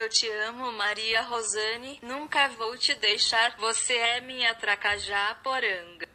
Eu te amo, Maria Rosane. Nunca vou te deixar. Você é minha tracajá poranga.